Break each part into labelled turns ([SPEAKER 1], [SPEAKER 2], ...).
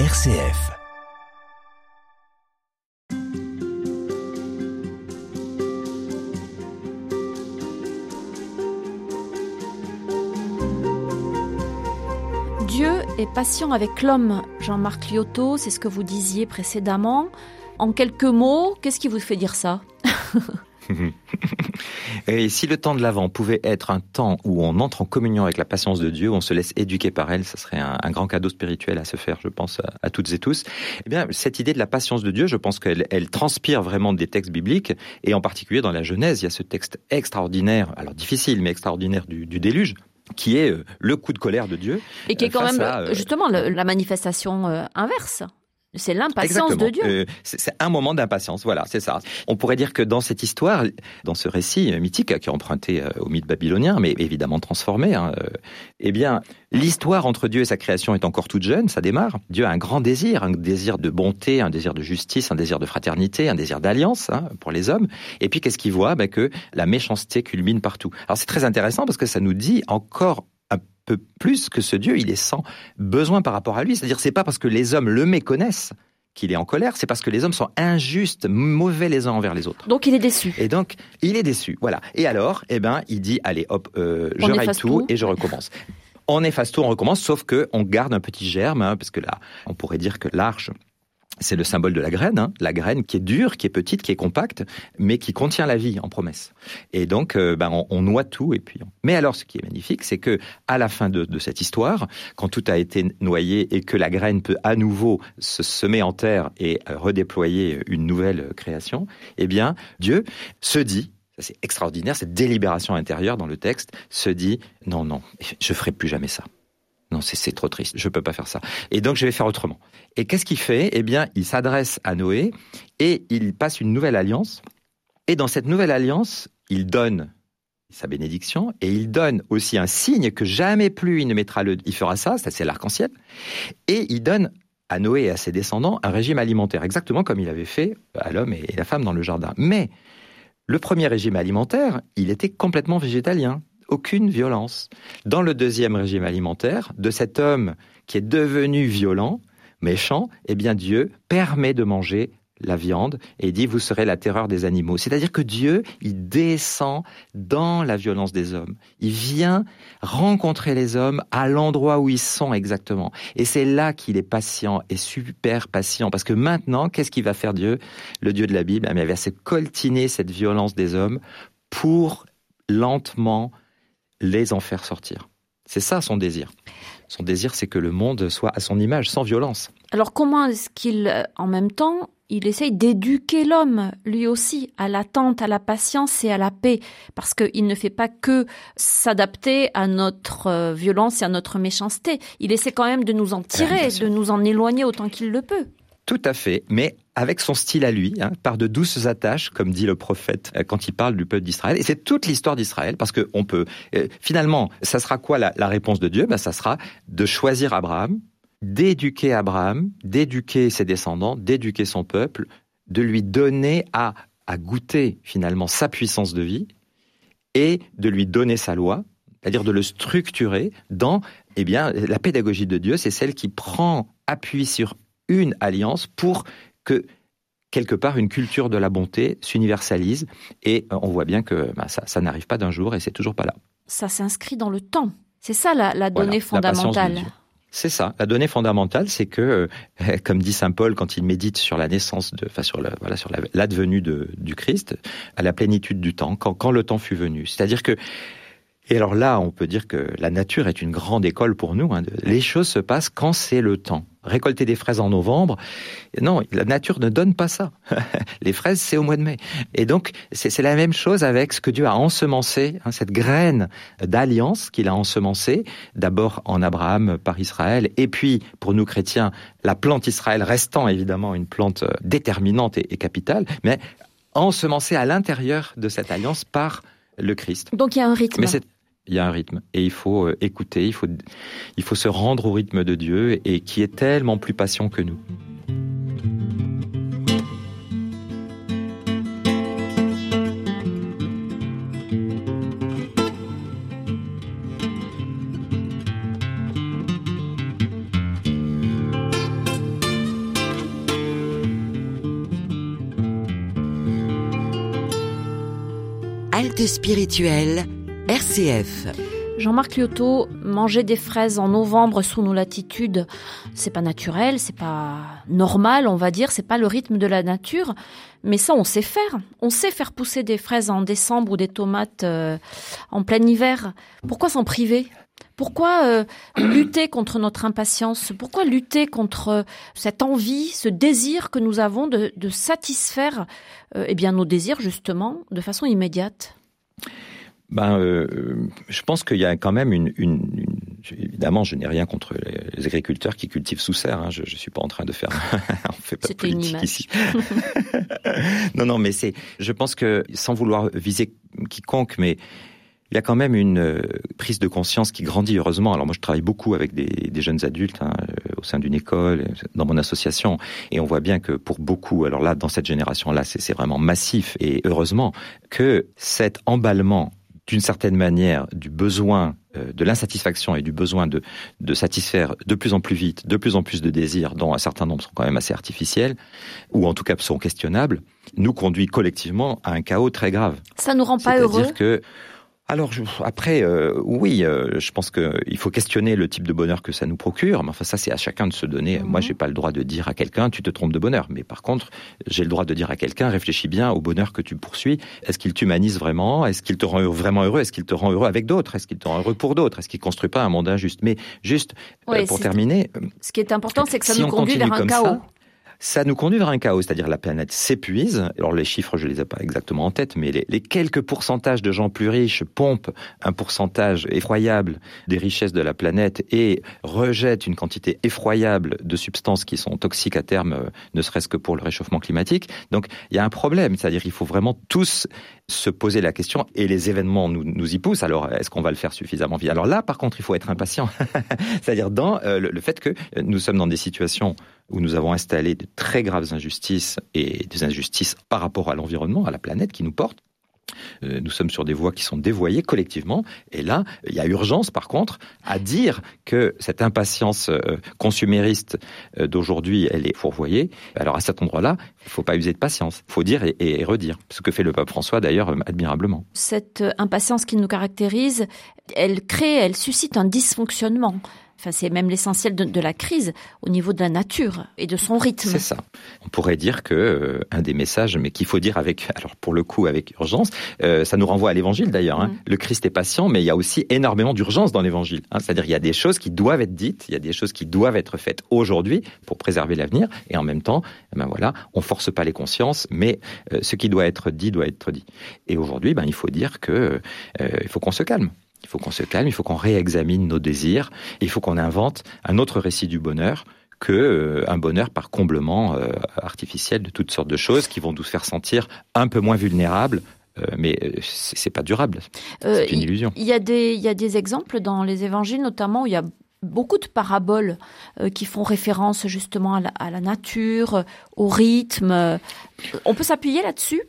[SPEAKER 1] RCF.
[SPEAKER 2] Dieu est patient avec l'homme. Jean-Marc Liotto, c'est ce que vous disiez précédemment. En quelques mots, qu'est-ce qui vous fait dire ça?
[SPEAKER 3] Et si le temps de l'Avent pouvait être un temps où on entre en communion avec la patience de Dieu, où on se laisse éduquer par elle, ça serait un, grand cadeau spirituel à se faire, je pense, à, toutes et tous. Eh bien, cette idée de la patience de Dieu, je pense qu'elle elle transpire vraiment des textes bibliques, et en particulier dans la Genèse, il y a ce texte extraordinaire, alors difficile, mais extraordinaire du, déluge, qui est euh, le coup de colère de Dieu.
[SPEAKER 2] Et qui est quand même euh, justement la manifestation euh, inverse. C'est l'impatience de Dieu. Euh,
[SPEAKER 3] c'est un moment d'impatience, voilà, c'est ça. On pourrait dire que dans cette histoire, dans ce récit mythique qui est emprunté euh, au mythe babylonien, mais évidemment transformé, hein, euh, eh bien, l'histoire entre Dieu et sa création est encore toute jeune, ça démarre. Dieu a un grand désir, un désir de bonté, un désir de justice, un désir de fraternité, un désir d'alliance hein, pour les hommes. Et puis qu'est-ce qu'il voit? Ben, Que la méchanceté culmine partout. Alors c'est très intéressant parce que ça nous dit encore peu plus que ce Dieu, il est sans besoin par rapport à lui. C'est-à-dire, c'est pas parce que les hommes le méconnaissent qu'il est en colère, c'est parce que les hommes sont injustes, mauvais les uns envers les autres.
[SPEAKER 2] Donc il est déçu.
[SPEAKER 3] Et donc il est déçu, voilà. Et alors, eh ben, il dit allez, hop, euh, je règle tout, et je recommence. on efface tout, on recommence, sauf que on garde un petit germe, hein, parce que là, on pourrait dire que l'arche c'est le symbole de la graine, hein. la graine qui est dure, qui est petite, qui est compacte, mais qui contient la vie en promesse. Et donc, euh, ben, on, noie tout. Et puis, mais alors, ce qui est magnifique, c'est que à la fin de, cette histoire, quand tout a été noyé et que la graine peut à nouveau se semer en terre et euh, redéployer une nouvelle création, eh bien, Dieu se dit c'est extraordinaire, cette délibération intérieure dans le texte se dit non, non, je ferai plus jamais ça. Non, c'est trop triste, je peux pas faire ça. Et donc je vais faire autrement. Et qu'est-ce qu'il fait? Eh bien, il s'adresse à Noé et il passe une nouvelle alliance. Et dans cette nouvelle alliance, il donne sa bénédiction et il donne aussi un signe que jamais plus il ne mettra le, il fera ça, ça c'est l'arc-en-ciel. Et il donne à Noé et à ses descendants un régime alimentaire, exactement comme il avait fait à l'homme et la femme dans le jardin. Mais le premier régime alimentaire, il était complètement végétalien aucune violence. Dans le deuxième régime alimentaire, de cet homme qui est devenu violent, méchant, eh bien Dieu permet de manger la viande et dit vous serez la terreur des animaux. C'est-à-dire que Dieu, il descend dans la violence des hommes. Il vient rencontrer les hommes à l'endroit où ils sont exactement. Et c'est là qu'il est patient et super patient parce que maintenant, qu'est-ce qu'il va faire Dieu? Le Dieu de la Bible, eh il va se coltiner cette violence des hommes pour lentement les en faire sortir. C'est ça son désir. Son désir, c'est que le monde soit à son image, sans violence.
[SPEAKER 2] Alors comment est-ce qu'il, euh, en même temps, il essaye d'éduquer l'homme, lui aussi, à l'attente, à la patience et à la paix, parce qu'il ne fait pas que s'adapter à notre euh, violence et à notre méchanceté. Il essaie quand même de nous en tirer, de nous en éloigner autant qu'il le peut.
[SPEAKER 3] Tout à fait, mais avec son style à lui, hein, par de douces attaches, comme dit le prophète euh, quand il parle du peuple d'Israël. Et c'est toute l'histoire d'Israël, parce que on peut. Euh, finalement, ça sera quoi la, réponse de Dieu? Ben, ça sera de choisir Abraham, d'éduquer Abraham, d'éduquer ses descendants, d'éduquer son peuple, de lui donner à à goûter finalement sa puissance de vie et de lui donner sa loi, c'est-à-dire de le structurer dans, eh bien, la pédagogie de Dieu, c'est celle qui prend appui sur une alliance pour que quelque part une culture de la bonté s'universalise et euh, on voit bien que bah, ça, n'arrive pas d'un jour et c'est toujours pas là.
[SPEAKER 2] Ça s'inscrit dans le temps. C'est ça la, donnée fondamentale.
[SPEAKER 3] C'est ça. La donnée fondamentale, c'est que, euh, comme dit saint Paul quand il médite sur la naissance, de, enfin sur voilà sur l'advenue du Christ, à la plénitude du temps, quand, quand le temps fut venu. C'est-à-dire que et alors là, on peut dire que la nature est une grande école pour nous. Hein. Les choses se passent quand c'est le temps. Récolter des fraises en novembre, non, la nature ne donne pas ça. Les fraises, c'est au mois de mai. Et donc, c'est la même chose avec ce que Dieu a ensemencé, hein, cette graine d'alliance qu'il a ensemencée, d'abord en Abraham par Israël, et puis pour nous chrétiens, la plante Israël restant évidemment une plante euh, déterminante et, capitale, mais ensemencée à l'intérieur de cette alliance par le Christ.
[SPEAKER 2] Donc il y a un rythme
[SPEAKER 3] il y a un rythme et il faut euh, écouter, il faut, il faut se rendre au rythme de Dieu et qui est tellement plus patient que nous.
[SPEAKER 1] Halte spirituelle RCF.
[SPEAKER 2] Jean-Marc Liotto, manger des fraises en novembre sous nos latitudes, c'est pas naturel, c'est pas normal, on va dire, c'est pas le rythme de la nature. Mais ça, on sait faire. On sait faire pousser des fraises en décembre ou des tomates euh, en plein hiver. Pourquoi s'en priver? Pourquoi euh, lutter contre notre impatience? Pourquoi lutter contre cette envie, ce désir que nous avons de, satisfaire euh, eh bien, nos désirs, justement, de façon immédiate?
[SPEAKER 3] Ben, euh, je pense qu'il y a quand même une, évidemment, je n'ai rien contre les agriculteurs qui cultivent sous serre. Hein. Je, ne suis pas en train de faire,
[SPEAKER 2] on fait pas politique ici.
[SPEAKER 3] non, non, mais c'est, je pense que sans vouloir viser quiconque, mais il y a quand même une euh, prise de conscience qui grandit heureusement. Alors moi, je travaille beaucoup avec des, jeunes adultes hein, euh, au sein d'une école, dans mon association, et on voit bien que pour beaucoup, alors là, dans cette génération-là, c'est vraiment massif, et heureusement que cet emballement d'une certaine manière du besoin euh, de l'insatisfaction et du besoin de, de satisfaire de plus en plus vite, de plus en plus de désirs, dont un certain nombre sont quand même assez artificiels, ou en tout cas sont questionnables, nous conduit collectivement à un chaos très grave.
[SPEAKER 2] Ça nous rend pas heureux.
[SPEAKER 3] C'est-à-dire que alors après, euh, oui, euh, je pense qu'il faut questionner le type de bonheur que ça nous procure. Mais enfin, ça, c'est à chacun de se donner. Moi, Moi, mhm. j'ai pas le droit de dire à quelqu'un tu te trompes de bonheur. Mais par contre, j'ai le droit de dire à quelqu'un réfléchis bien au bonheur que tu poursuis. Est-ce qu'il t'humanise vraiment? Est-ce qu'il te rend vraiment heureux? Est-ce qu'il te rend heureux avec d'autres? Est-ce qu'il te rend heureux pour d'autres? Est-ce qu'il construit pas un monde injuste? Mais juste euh, pour terminer,
[SPEAKER 2] ce qui est important, c'est que ça nous conduit vers un chaos
[SPEAKER 3] ça nous conduit vers un chaos, c'est-à-dire la planète s'épuise. Alors les chiffres, je les ai pas exactement en tête, mais les, quelques pourcentages de gens plus riches pompent un pourcentage effroyable des richesses de la planète et rejettent une quantité effroyable de substances qui sont toxiques à terme, euh, ne serait-ce que pour le réchauffement climatique. Donc il y a un problème, c'est-à-dire qu'il faut vraiment tous se poser la question et les événements nous, nous y poussent. Alors est-ce qu'on va le faire suffisamment vite? Alors là, par contre, il faut être impatient, c'est-à-dire dans euh, le fait que nous sommes dans des situations où nous avons installé de très graves injustices et des injustices par rapport à l'environnement, à la planète qui nous porte. Euh, nous sommes sur des voies qui sont dévoyées collectivement. Et là, il y a urgence, par contre, à dire que cette impatience euh, consumériste euh, d'aujourd'hui, elle est fourvoyée. Alors à cet endroit-là, il ne faut pas user de patience. Il faut dire et, et, redire. Ce que fait le pape François, d'ailleurs, admirablement.
[SPEAKER 2] Cette impatience qui nous caractérise, elle crée, elle suscite un dysfonctionnement. Enfin, c'est même l'essentiel de, la crise au niveau de la nature et de son rythme.
[SPEAKER 3] C'est ça. On pourrait dire que euh, un des messages, mais qu'il faut dire avec, alors pour le coup avec urgence, euh, ça nous renvoie à l'Évangile d'ailleurs. Hein. Mm. Le Christ est patient, mais il y a aussi énormément d'urgence dans l'Évangile. Hein. C'est-à-dire il y a des choses qui doivent être dites, il y a des choses qui doivent être faites aujourd'hui pour préserver l'avenir, et en même temps, eh ben voilà, on force pas les consciences, mais euh, ce qui doit être dit doit être dit. Et aujourd'hui, ben il faut dire que il faut qu'on se calme. Il faut qu'on se calme, il faut qu'on réexamine nos désirs, il faut qu'on invente un autre récit du bonheur que euh, un bonheur par comblement euh, artificiel de toutes sortes de choses qui vont nous faire sentir un peu moins vulnérables euh, mais c'est pas durable. C'est une illusion.
[SPEAKER 2] Il y, a des, il y a des exemples dans les évangiles, notamment où il y a beaucoup de paraboles qui font référence justement à la nature, au rythme. On peut s'appuyer là-dessus?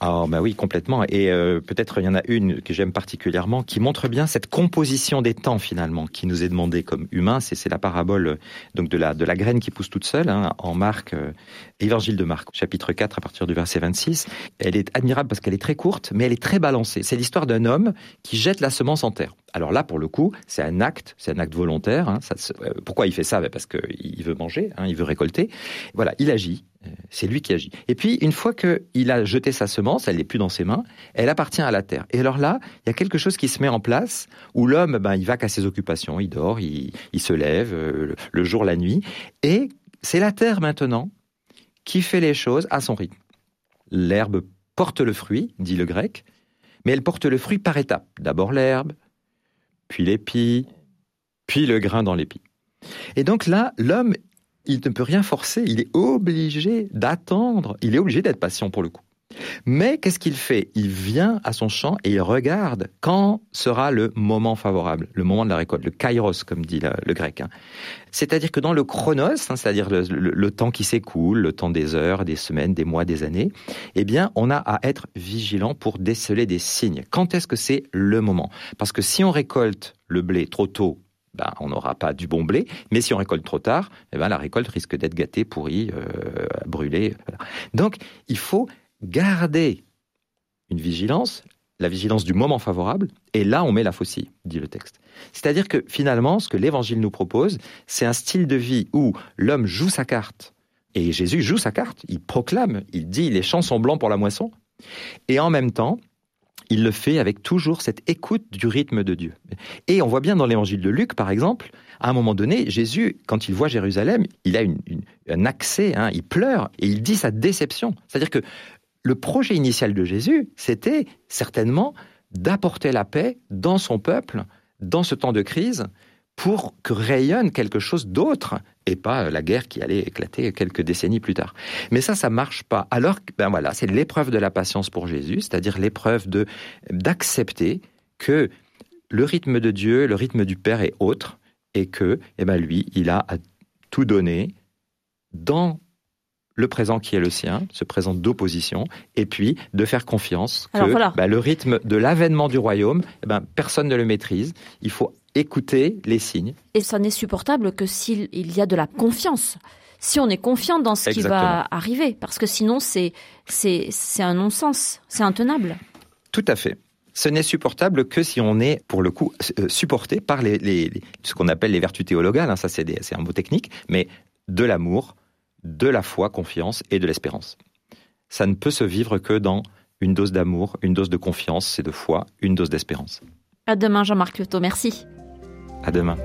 [SPEAKER 3] Ah bah oui, complètement. Et euh, peut-être il y en a une que j'aime particulièrement qui montre bien cette composition des temps finalement qui nous est demandée comme humains. C'est la parabole donc de la de la graine qui pousse toute seule hein, en Marc, euh, Évangile de Marc, chapitre 4 à partir du verset 26. Elle est admirable parce qu'elle est très courte, mais elle est très balancée. C'est l'histoire d'un homme qui jette la semence en terre. Alors là, pour le coup, c'est un acte, c'est un acte volontaire. Hein, euh, pourquoi il fait ça? Ben Parce qu'il veut manger, hein, il veut récolter. Voilà, il agit. C'est lui qui agit. Et puis, une fois qu'il a jeté sa semence, elle n'est plus dans ses mains, elle appartient à la terre. Et alors là, il y a quelque chose qui se met en place où l'homme, ben, il va qu'à ses occupations, il dort, il, se lève, euh, le jour, la nuit. Et c'est la terre maintenant qui fait les choses à son rythme. L'herbe porte le fruit, dit le grec, mais elle porte le fruit par étapes. D'abord l'herbe, puis l'épi, puis le grain dans l'épi. Et donc là, l'homme, il ne peut rien forcer, il est obligé d'attendre, il est obligé d'être patient pour le coup. Mais qu'est-ce qu'il fait? Il vient à son champ et il regarde quand sera le moment favorable, le moment de la récolte, le kairos, comme dit le, grec. Hein. C'est-à-dire que dans le chronos, hein, c'est-à-dire le, temps qui s'écoule, le temps des heures, des semaines, des mois, des années, eh bien, on a à être vigilant pour déceler des signes. Quand est-ce que c'est le moment? Parce que si on récolte le blé trop tôt, ben, on n'aura pas du bon blé. Mais si on récolte trop tard, eh ben, la récolte risque d'être gâtée, pourrie, euh, brûlée. Donc, il faut garder une vigilance, la vigilance du moment favorable, et là on met la faucille, dit le texte. C'est-à-dire que finalement, ce que l'Évangile nous propose, c'est un style de vie où l'homme joue sa carte, et Jésus joue sa carte, il proclame, il dit les champs sont blancs pour la moisson, et en même temps, il le fait avec toujours cette écoute du rythme de Dieu. Et on voit bien dans l'évangile de Luc, par exemple, à un moment donné, Jésus, quand il voit Jérusalem, il a un accès, hein, il pleure et il dit sa déception. C'est-à-dire que le projet initial de Jésus, c'était certainement d'apporter la paix dans son peuple, dans ce temps de crise, pour que rayonne quelque chose d'autre et pas la guerre qui allait éclater quelques décennies plus tard. Mais ça, ça marche pas. Alors, ben voilà, c'est l'épreuve de la patience pour Jésus, c'est-à-dire l'épreuve de d'accepter que le rythme de Dieu, le rythme du Père est autre et que, eh ben lui, il a à tout donner dans le présent qui est le sien, ce présent d'opposition, et puis de faire confiance que bah, le rythme de l'avènement du royaume, eh ben, personne ne le maîtrise. Il faut écouter les signes.
[SPEAKER 2] Et ça n'est supportable que s'il y a de la confiance. Si on est confiant dans ce qui va arriver, parce que sinon c'est c'est un non-sens, c'est intenable.
[SPEAKER 3] Tout à fait. Ce n'est supportable que si on est, pour le coup, euh, supporté par les, ce qu'on appelle les vertus théologales. Hein, ça, c'est un mot technique, mais de l'amour, de la foi, confiance et de l'espérance. Ça ne peut se vivre que dans une dose d'amour, une dose de confiance et de foi, une dose d'espérance.
[SPEAKER 2] À demain, Jean-Marc Lyoto. Merci.
[SPEAKER 3] À demain.